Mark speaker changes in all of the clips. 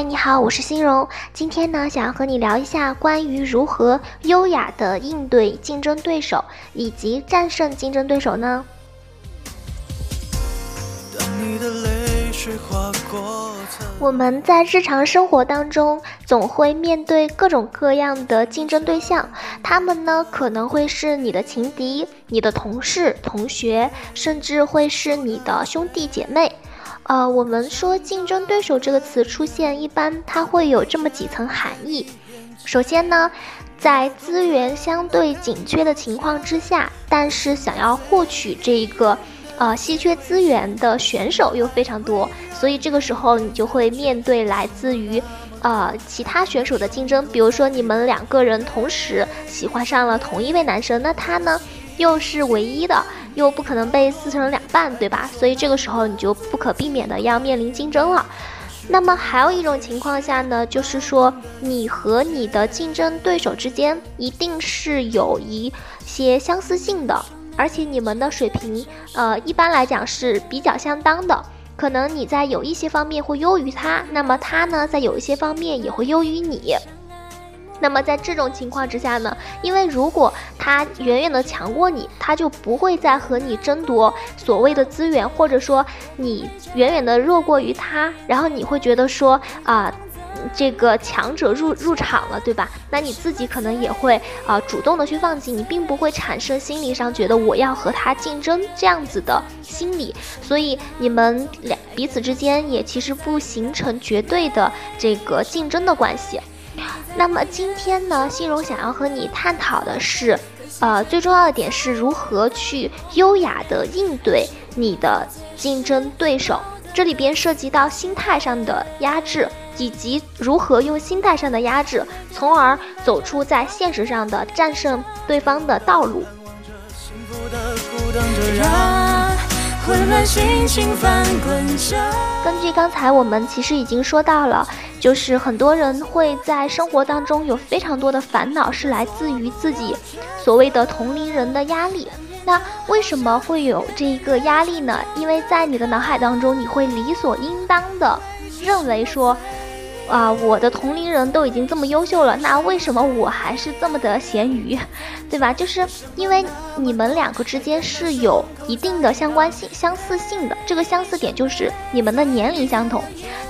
Speaker 1: 嗨，你好，我是欣荣。今天呢，想要和你聊一下关于如何优雅的应对竞争对手，以及战胜竞争对手呢？我们在日常生活当中，总会面对各种各样的竞争对象，他们呢可能会是你的情敌、你的同事、同学，甚至会是你的兄弟姐妹。呃，我们说竞争对手这个词出现，一般它会有这么几层含义。首先呢，在资源相对紧缺的情况之下，但是想要获取这个呃稀缺资源的选手又非常多，所以这个时候你就会面对来自于呃其他选手的竞争。比如说你们两个人同时喜欢上了同一位男生，那他呢又是唯一的。又不可能被撕成两半，对吧？所以这个时候你就不可避免的要面临竞争了。那么还有一种情况下呢，就是说你和你的竞争对手之间一定是有一些相似性的，而且你们的水平，呃，一般来讲是比较相当的。可能你在有一些方面会优于他，那么他呢，在有一些方面也会优于你。那么在这种情况之下呢，因为如果他远远的强过你，他就不会再和你争夺所谓的资源，或者说你远远的弱过于他，然后你会觉得说啊，这个强者入入场了，对吧？那你自己可能也会啊主动的去放弃，你并不会产生心理上觉得我要和他竞争这样子的心理，所以你们两彼此之间也其实不形成绝对的这个竞争的关系。那么今天呢，欣荣想要和你探讨的是，呃，最重要的点是如何去优雅的应对你的竞争对手。这里边涉及到心态上的压制，以及如何用心态上的压制，从而走出在现实上的战胜对方的道路。混乱心情翻滚着根据刚才我们其实已经说到了。就是很多人会在生活当中有非常多的烦恼，是来自于自己所谓的同龄人的压力。那为什么会有这一个压力呢？因为在你的脑海当中，你会理所应当的认为说。啊，我的同龄人都已经这么优秀了，那为什么我还是这么的咸鱼，对吧？就是因为你们两个之间是有一定的相关性、相似性的，这个相似点就是你们的年龄相同。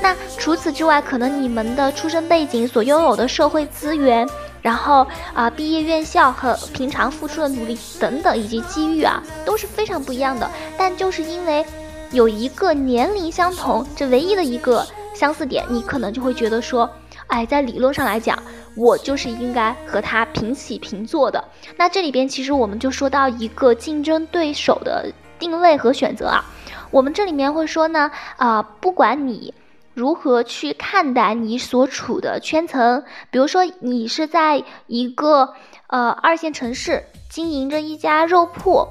Speaker 1: 那除此之外，可能你们的出生背景、所拥有的社会资源，然后啊，毕业院校和平常付出的努力等等，以及机遇啊，都是非常不一样的。但就是因为有一个年龄相同，这唯一的一个。相似点，你可能就会觉得说，哎，在理论上来讲，我就是应该和他平起平坐的。那这里边其实我们就说到一个竞争对手的定位和选择啊。我们这里面会说呢，啊，不管你如何去看待你所处的圈层，比如说你是在一个呃二线城市经营着一家肉铺。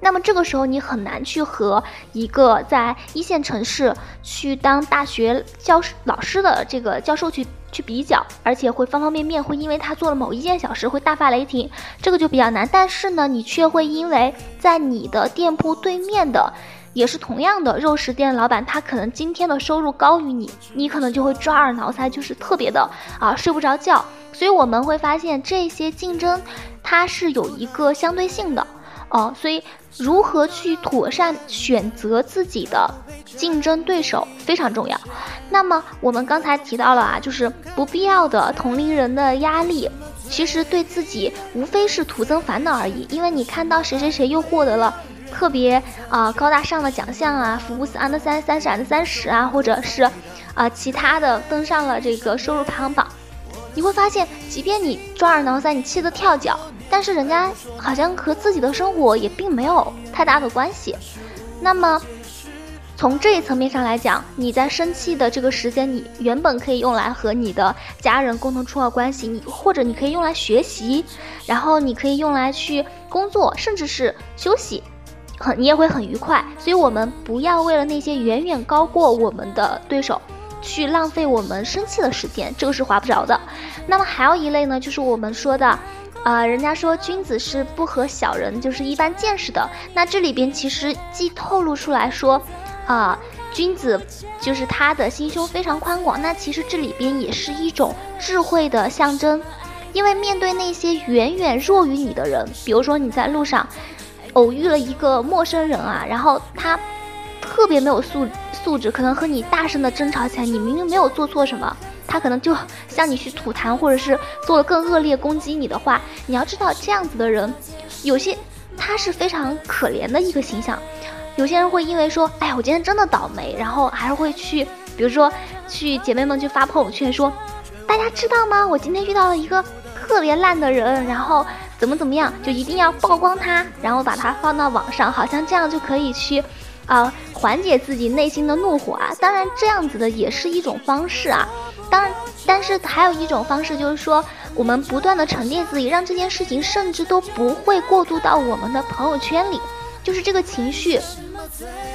Speaker 1: 那么这个时候，你很难去和一个在一线城市去当大学教师老师的这个教授去去比较，而且会方方面面会因为他做了某一件小事会大发雷霆，这个就比较难。但是呢，你却会因为在你的店铺对面的也是同样的肉食店老板，他可能今天的收入高于你，你可能就会抓耳挠腮，就是特别的啊睡不着觉。所以我们会发现这些竞争它是有一个相对性的。哦，所以如何去妥善选择自己的竞争对手非常重要。那么我们刚才提到了啊，就是不必要的同龄人的压力，其实对自己无非是徒增烦恼而已。因为你看到谁谁谁又获得了特别啊高大上的奖项啊，福布斯 under 三三十 under 三十啊，或者是啊其他的登上了这个收入排行榜，你会发现，即便你抓耳挠腮，你气得跳脚。但是人家好像和自己的生活也并没有太大的关系。那么，从这一层面上来讲，你在生气的这个时间，你原本可以用来和你的家人共同处好关系，你或者你可以用来学习，然后你可以用来去工作，甚至是休息，很你也会很愉快。所以，我们不要为了那些远远高过我们的对手，去浪费我们生气的时间，这个是划不着的。那么，还有一类呢，就是我们说的。啊，人家说君子是不和小人就是一般见识的。那这里边其实既透露出来说，啊，君子就是他的心胸非常宽广，那其实这里边也是一种智慧的象征。因为面对那些远远弱于你的人，比如说你在路上偶遇了一个陌生人啊，然后他特别没有素素质，可能和你大声的争吵起来，你明明没有做错什么，他可能就向你去吐痰，或者是做了更恶劣攻击你的话，你要知道这样子的人，有些他是非常可怜的一个形象。有些人会因为说，哎呀，我今天真的倒霉，然后还是会去，比如说去姐妹们去发朋友圈说，大家知道吗？我今天遇到了一个特别烂的人，然后怎么怎么样，就一定要曝光他，然后把他放到网上，好像这样就可以去，啊，缓解自己内心的怒火啊。当然，这样子的也是一种方式啊。当然，但是还有一种方式就是说，我们不断的沉淀自己，让这件事情甚至都不会过渡到我们的朋友圈里。就是这个情绪，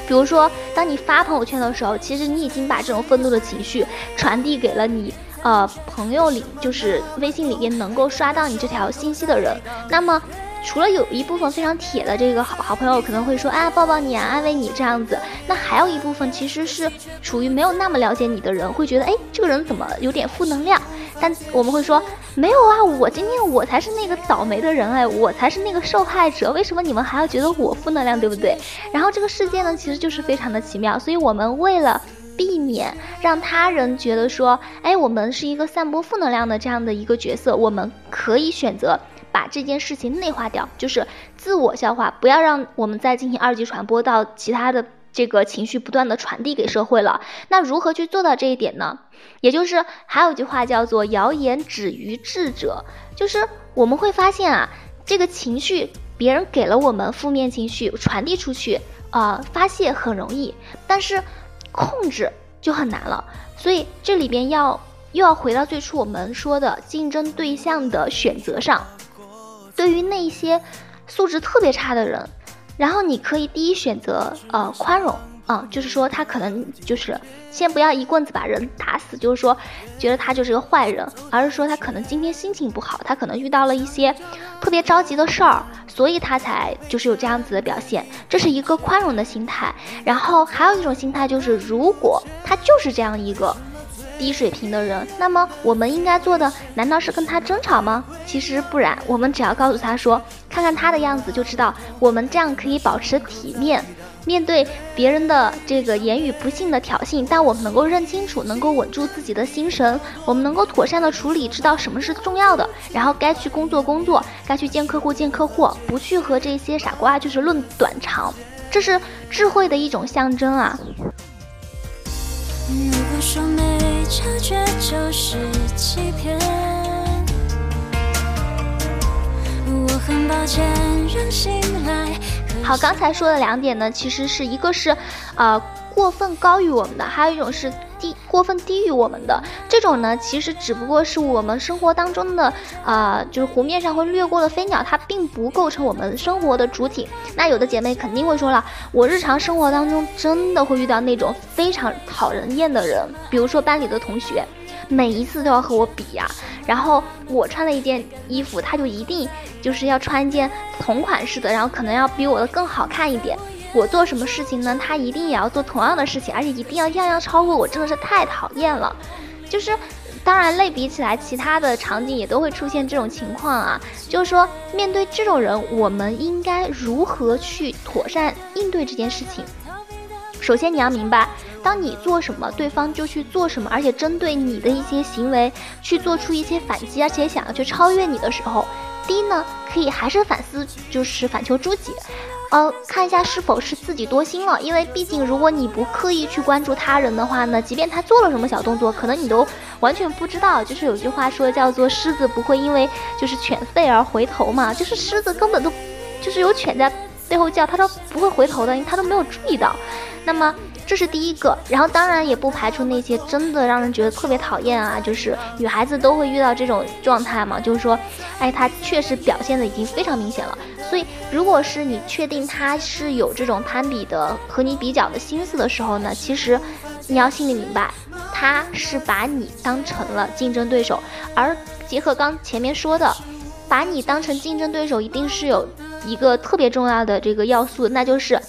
Speaker 1: 比如说，当你发朋友圈的时候，其实你已经把这种愤怒的情绪传递给了你呃朋友里，就是微信里边能够刷到你这条信息的人。那么，除了有一部分非常铁的这个好好朋友可能会说啊抱抱你啊安慰你这样子，那还有一部分其实是处于没有那么了解你的人，会觉得哎这个人怎么有点负能量。但我们会说没有啊，我今天我才是那个倒霉的人哎，我才是那个受害者，为什么你们还要觉得我负能量，对不对？然后这个世界呢，其实就是非常的奇妙，所以我们为了避免让他人觉得说，哎，我们是一个散播负能量的这样的一个角色，我们可以选择把这件事情内化掉，就是自我消化，不要让我们再进行二级传播到其他的。这个情绪不断的传递给社会了，那如何去做到这一点呢？也就是还有一句话叫做“谣言止于智者”，就是我们会发现啊，这个情绪别人给了我们负面情绪传递出去，呃，发泄很容易，但是控制就很难了。所以这里边要又要回到最初我们说的竞争对象的选择上，对于那些素质特别差的人。然后你可以第一选择呃宽容啊，就是说他可能就是先不要一棍子把人打死，就是说觉得他就是个坏人，而是说他可能今天心情不好，他可能遇到了一些特别着急的事儿，所以他才就是有这样子的表现，这是一个宽容的心态。然后还有一种心态就是，如果他就是这样一个。低水平的人，那么我们应该做的难道是跟他争吵吗？其实不然，我们只要告诉他说，看看他的样子就知道，我们这样可以保持体面，面对别人的这个言语不幸的挑衅，但我们能够认清楚，能够稳住自己的心神，我们能够妥善的处理，知道什么是重要的，然后该去工作工作，该去见客户见客户，不去和这些傻瓜就是论短长，这是智慧的一种象征啊。说没察觉就是欺骗，我很抱歉让醒来。好，刚才说的两点呢，其实是一个是，呃，过分高于我们的，还有一种是。低过分低于我们的这种呢，其实只不过是我们生活当中的啊，就是湖面上会掠过的飞鸟，它并不构成我们生活的主体。那有的姐妹肯定会说了，我日常生活当中真的会遇到那种非常讨人厌的人，比如说班里的同学，每一次都要和我比呀，然后我穿了一件衣服，他就一定就是要穿一件同款式的，然后可能要比我的更好看一点。我做什么事情呢？他一定也要做同样的事情，而且一定要样样超过我，真的是太讨厌了。就是，当然类比起来，其他的场景也都会出现这种情况啊。就是说，面对这种人，我们应该如何去妥善应对这件事情？首先，你要明白，当你做什么，对方就去做什么，而且针对你的一些行为去做出一些反击，而且想要去超越你的时候，第一呢，可以还是反思，就是反求诸己。呃，看一下是否是自己多心了，因为毕竟如果你不刻意去关注他人的话呢，即便他做了什么小动作，可能你都完全不知道。就是有句话说叫做“狮子不会因为就是犬吠而回头”嘛，就是狮子根本都就是有犬在背后叫，他都不会回头的，因为他都没有注意到。那么。这是第一个，然后当然也不排除那些真的让人觉得特别讨厌啊，就是女孩子都会遇到这种状态嘛，就是说，哎，他确实表现的已经非常明显了。所以，如果是你确定他是有这种攀比的和你比较的心思的时候呢，其实你要心里明白，他是把你当成了竞争对手，而结合刚前面说的，把你当成竞争对手，一定是有一个特别重要的这个要素，那就是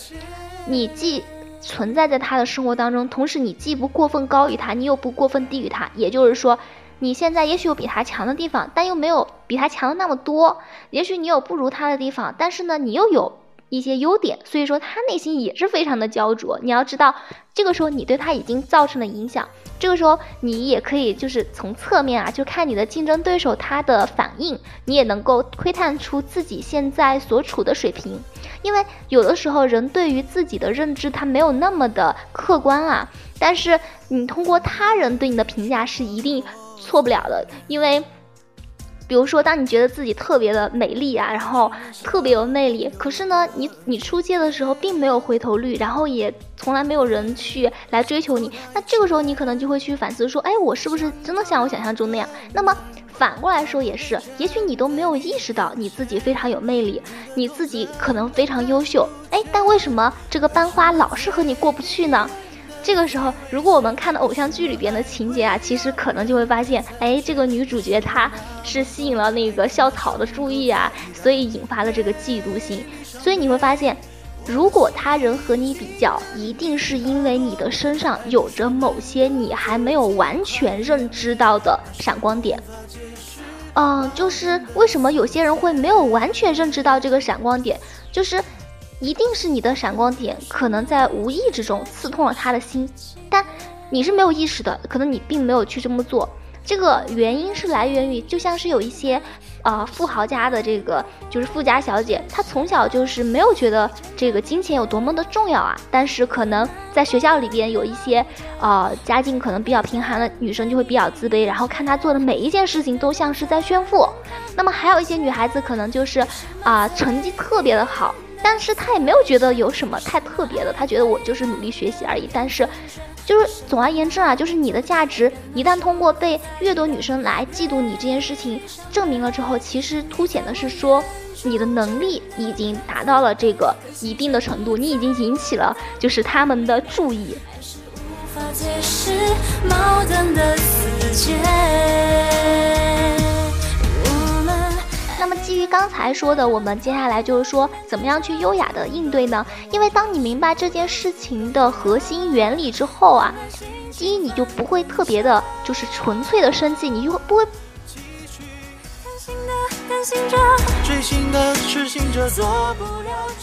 Speaker 1: 你既。存在在他的生活当中，同时你既不过分高于他，你又不过分低于他，也就是说，你现在也许有比他强的地方，但又没有比他强的那么多，也许你有不如他的地方，但是呢，你又有。一些优点，所以说他内心也是非常的焦灼。你要知道，这个时候你对他已经造成了影响。这个时候你也可以就是从侧面啊，就看你的竞争对手他的反应，你也能够窥探出自己现在所处的水平。因为有的时候人对于自己的认知他没有那么的客观啊，但是你通过他人对你的评价是一定错不了的，因为。比如说，当你觉得自己特别的美丽啊，然后特别有魅力，可是呢，你你出街的时候并没有回头率，然后也从来没有人去来追求你，那这个时候你可能就会去反思说，哎，我是不是真的像我想象中那样？那么反过来说也是，也许你都没有意识到你自己非常有魅力，你自己可能非常优秀，哎，但为什么这个班花老是和你过不去呢？这个时候，如果我们看到偶像剧里边的情节啊，其实可能就会发现，哎，这个女主角她是吸引了那个校草的注意啊，所以引发了这个嫉妒心。所以你会发现，如果他人和你比较，一定是因为你的身上有着某些你还没有完全认知到的闪光点。嗯，就是为什么有些人会没有完全认知到这个闪光点，就是。一定是你的闪光点，可能在无意之中刺痛了他的心，但你是没有意识的，可能你并没有去这么做。这个原因是来源于，就像是有一些，呃，富豪家的这个就是富家小姐，她从小就是没有觉得这个金钱有多么的重要啊，但是可能在学校里边有一些，呃，家境可能比较贫寒的女生就会比较自卑，然后看她做的每一件事情都像是在炫富。那么还有一些女孩子可能就是，啊，成绩特别的好。但是他也没有觉得有什么太特别的，他觉得我就是努力学习而已。但是，就是总而言之啊，就是你的价值一旦通过被越多女生来嫉妒你这件事情证明了之后，其实凸显的是说你的能力已经达到了这个一定的程度，你已经引起了就是他们的注意。那么基于刚才说的，我们接下来就是说，怎么样去优雅的应对呢？因为当你明白这件事情的核心原理之后啊，第一你就不会特别的，就是纯粹的生气，你就不会。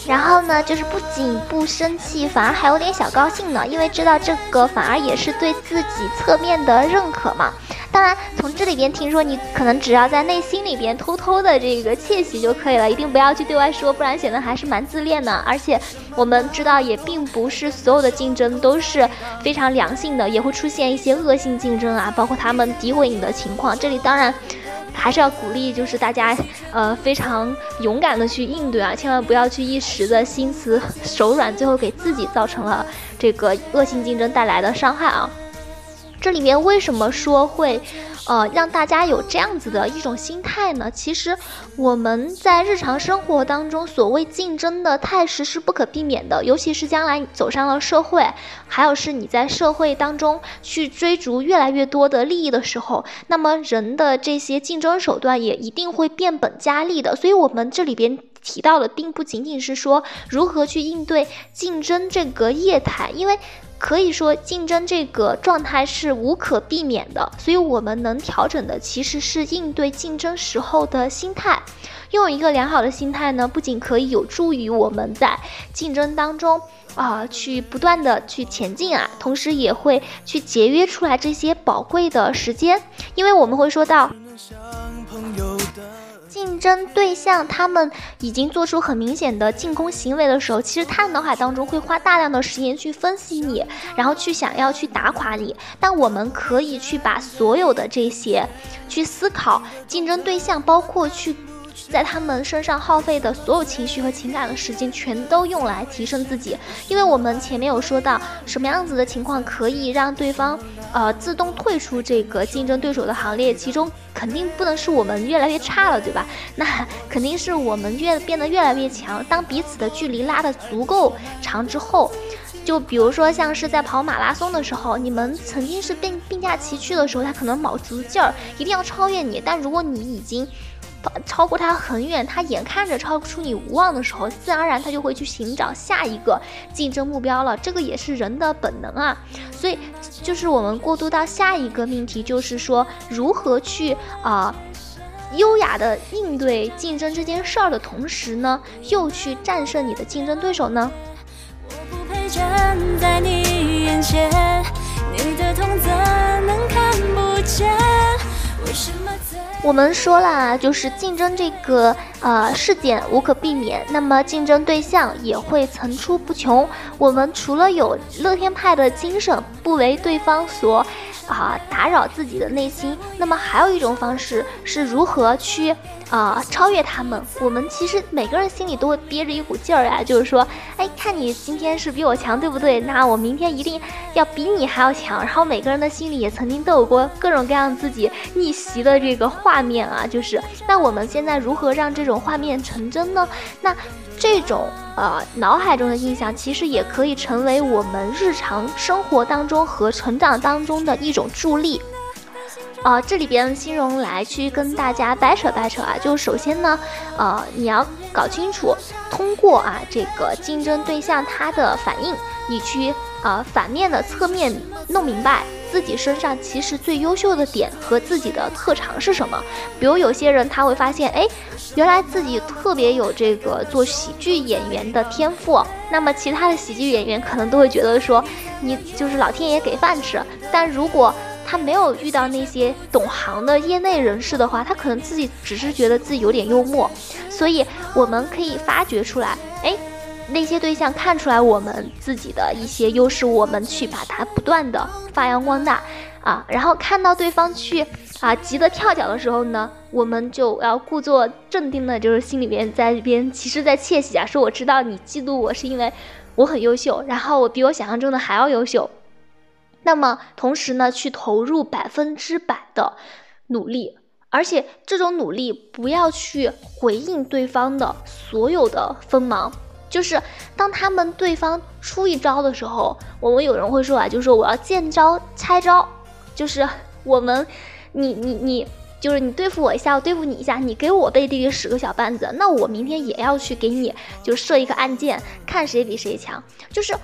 Speaker 1: 然后呢，就是不仅不生气，反而还有点小高兴呢，因为知道这个反而也是对自己侧面的认可嘛。当然，从这里边听说，你可能只要在内心里边偷偷的这个窃喜就可以了，一定不要去对外说，不然显得还是蛮自恋的。而且我们知道，也并不是所有的竞争都是非常良性的，也会出现一些恶性竞争啊，包括他们诋毁你的情况。这里当然还是要鼓励，就是大家呃非常勇敢的去应对啊，千万不要去一时的心慈手软，最后给自己造成了这个恶性竞争带来的伤害啊。这里面为什么说会，呃，让大家有这样子的一种心态呢？其实我们在日常生活当中，所谓竞争的态势是不可避免的，尤其是将来走上了社会，还有是你在社会当中去追逐越来越多的利益的时候，那么人的这些竞争手段也一定会变本加厉的。所以，我们这里边提到的，并不仅仅是说如何去应对竞争这个业态，因为。可以说，竞争这个状态是无可避免的，所以我们能调整的其实是应对竞争时候的心态。拥有一个良好的心态呢，不仅可以有助于我们在竞争当中啊去不断的去前进啊，同时也会去节约出来这些宝贵的时间，因为我们会说到。竞争对象他们已经做出很明显的进攻行为的时候，其实他脑海当中会花大量的时间去分析你，然后去想要去打垮你。但我们可以去把所有的这些去思考竞争对象，包括去。在他们身上耗费的所有情绪和情感的时间，全都用来提升自己。因为我们前面有说到，什么样子的情况可以让对方呃自动退出这个竞争对手的行列？其中肯定不能是我们越来越差了，对吧？那肯定是我们越变得越来越强。当彼此的距离拉得足够长之后，就比如说像是在跑马拉松的时候，你们曾经是并并驾齐驱的时候，他可能卯足劲儿一定要超越你。但如果你已经超过他很远，他眼看着超出你无望的时候，自然而然他就会去寻找下一个竞争目标了。这个也是人的本能啊。所以，就是我们过渡到下一个命题，就是说如何去啊优雅的应对竞争这件事儿的同时呢，又去战胜你的竞争对手呢？我不配站在你眼前，你的痛怎能看不见？为什么？我们说了，就是竞争这个呃事件无可避免，那么竞争对象也会层出不穷。我们除了有乐天派的精神，不为对方所。啊，打扰自己的内心。那么还有一种方式是如何去啊超越他们？我们其实每个人心里都会憋着一股劲儿呀，就是说，哎，看你今天是比我强，对不对？那我明天一定要比你还要强。然后每个人的心里也曾经都有过各种各样自己逆袭的这个画面啊，就是。那我们现在如何让这种画面成真呢？那。这种呃脑海中的印象，其实也可以成为我们日常生活当中和成长当中的一种助力。啊，这里边新荣来去跟大家掰扯掰扯啊，就首先呢，呃，你要搞清楚，通过啊这个竞争对象他的反应，你去啊反面的侧面弄明白。自己身上其实最优秀的点和自己的特长是什么？比如有些人他会发现，哎，原来自己特别有这个做喜剧演员的天赋。那么其他的喜剧演员可能都会觉得说，你就是老天爷给饭吃。但如果他没有遇到那些懂行的业内人士的话，他可能自己只是觉得自己有点幽默。所以我们可以发掘出来，哎。那些对象看出来我们自己的一些优势，我们去把它不断的发扬光大啊，然后看到对方去啊急得跳脚的时候呢，我们就要故作镇定的，就是心里面在这边其实在窃喜啊，说我知道你嫉妒我是因为我很优秀，然后我比我想象中的还要优秀，那么同时呢，去投入百分之百的努力，而且这种努力不要去回应对方的所有的锋芒。就是当他们对方出一招的时候，我们有人会说啊，就是说我要见招拆招，就是我们，你你你，就是你对付我一下，我对付你一下，你给我背地里使个小绊子，那我明天也要去给你就设一个暗箭，看谁比谁强。就是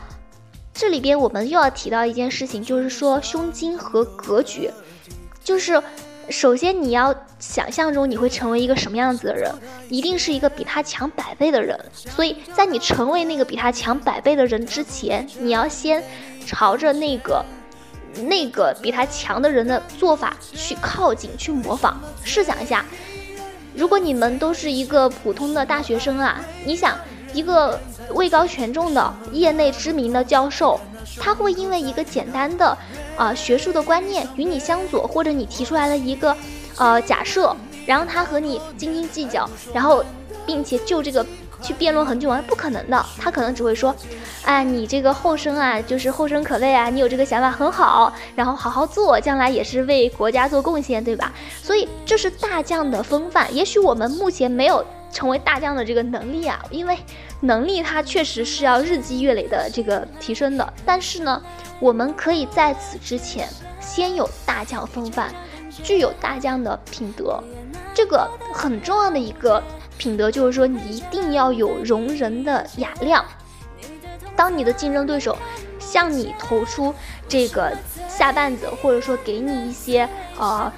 Speaker 1: 这里边我们又要提到一件事情，就是说胸襟和格局，就是。首先，你要想象中你会成为一个什么样子的人，一定是一个比他强百倍的人。所以在你成为那个比他强百倍的人之前，你要先朝着那个那个比他强的人的做法去靠近，去模仿。试想一下，如果你们都是一个普通的大学生啊，你想一个位高权重的业内知名的教授。他会因为一个简单的，啊学术的观念与你相左，或者你提出来了一个，呃假设，然后他和你斤斤计较，然后并且就这个去辩论很久吗？不可能的，他可能只会说，哎，你这个后生啊，就是后生可畏啊，你有这个想法很好，然后好好做，将来也是为国家做贡献，对吧？所以这是大将的风范。也许我们目前没有成为大将的这个能力啊，因为。能力它确实是要日积月累的这个提升的，但是呢，我们可以在此之前先有大将风范，具有大将的品德。这个很重要的一个品德就是说，你一定要有容人的雅量。当你的竞争对手向你投出这个下绊子，或者说给你一些呃，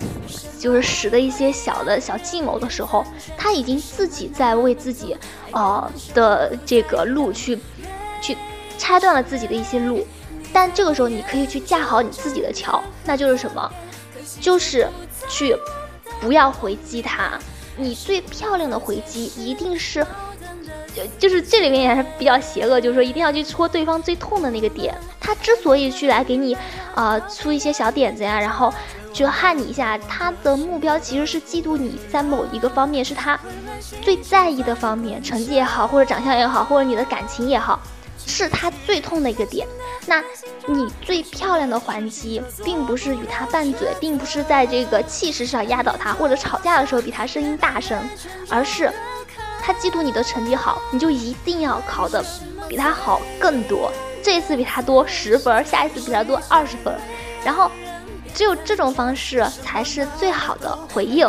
Speaker 1: 就是使的一些小的小计谋的时候，他已经自己在为自己呃的这个路去去拆断了自己的一些路。但这个时候，你可以去架好你自己的桥，那就是什么？就是去不要回击他。你最漂亮的回击一定是。就是这里面也是比较邪恶，就是说一定要去戳对方最痛的那个点。他之所以去来给你，呃，出一些小点子呀，然后去害你一下，他的目标其实是嫉妒你在某一个方面是他最在意的方面，成绩也好，或者长相也好，或者你的感情也好，是他最痛的一个点。那你最漂亮的还击，并不是与他拌嘴，并不是在这个气势上压倒他，或者吵架的时候比他声音大声，而是。他嫉妒你的成绩好，你就一定要考的比他好更多。这一次比他多十分，下一次比他多二十分，然后只有这种方式才是最好的回应。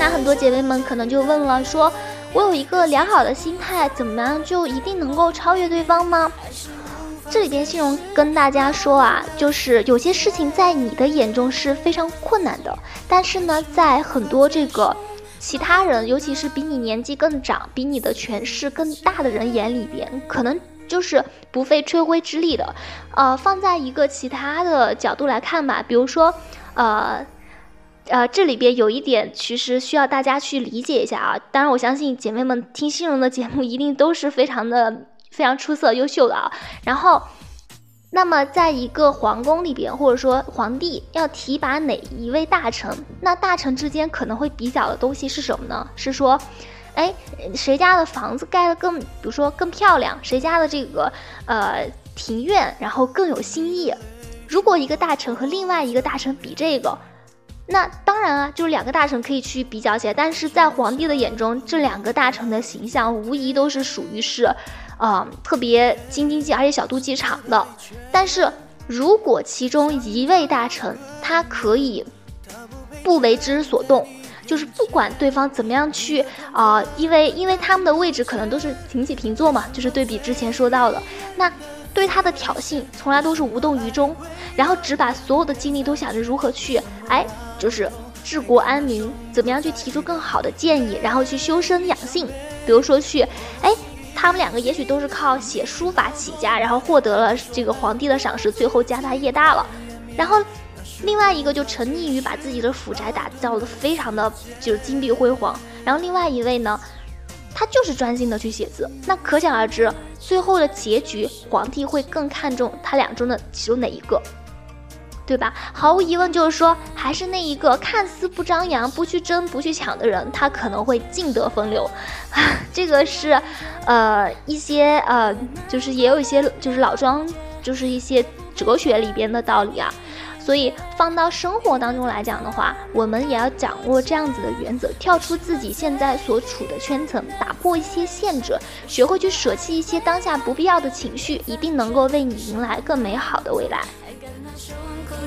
Speaker 1: 那很多姐妹们可能就问了，说我有一个良好的心态，怎么样就一定能够超越对方吗？这里边信荣跟大家说啊，就是有些事情在你的眼中是非常困难的，但是呢，在很多这个其他人，尤其是比你年纪更长、比你的权势更大的人眼里边，可能就是不费吹灰之力的。呃，放在一个其他的角度来看吧，比如说，呃，呃，这里边有一点其实需要大家去理解一下啊。当然，我相信姐妹们听信荣的节目一定都是非常的。非常出色、优秀的啊，然后，那么在一个皇宫里边，或者说皇帝要提拔哪一位大臣，那大臣之间可能会比较的东西是什么呢？是说，哎，谁家的房子盖得更，比如说更漂亮，谁家的这个呃庭院然后更有新意。如果一个大臣和另外一个大臣比这个，那当然啊，就是两个大臣可以去比较起来，但是在皇帝的眼中，这两个大臣的形象无疑都是属于是。啊，特别斤斤计，而且小肚鸡肠的。但是如果其中一位大臣，他可以不为之所动，就是不管对方怎么样去啊，因为因为他们的位置可能都是平起平坐嘛，就是对比之前说到的，那对他的挑衅从来都是无动于衷，然后只把所有的精力都想着如何去，哎，就是治国安民，怎么样去提出更好的建议，然后去修身养性，比如说去，哎。他们两个也许都是靠写书法起家，然后获得了这个皇帝的赏识，最后家大业大了。然后另外一个就沉溺于把自己的府宅打造的非常的就是金碧辉煌。然后另外一位呢，他就是专心的去写字。那可想而知，最后的结局，皇帝会更看重他俩中的其中哪一个？对吧？毫无疑问，就是说，还是那一个看似不张扬、不去争、不去抢的人，他可能会尽得风流。啊这个是，呃，一些呃，就是也有一些就是老庄，就是一些哲学里边的道理啊。所以放到生活当中来讲的话，我们也要掌握这样子的原则，跳出自己现在所处的圈层，打破一些限制，学会去舍弃一些当下不必要的情绪，一定能够为你迎来更美好的未来。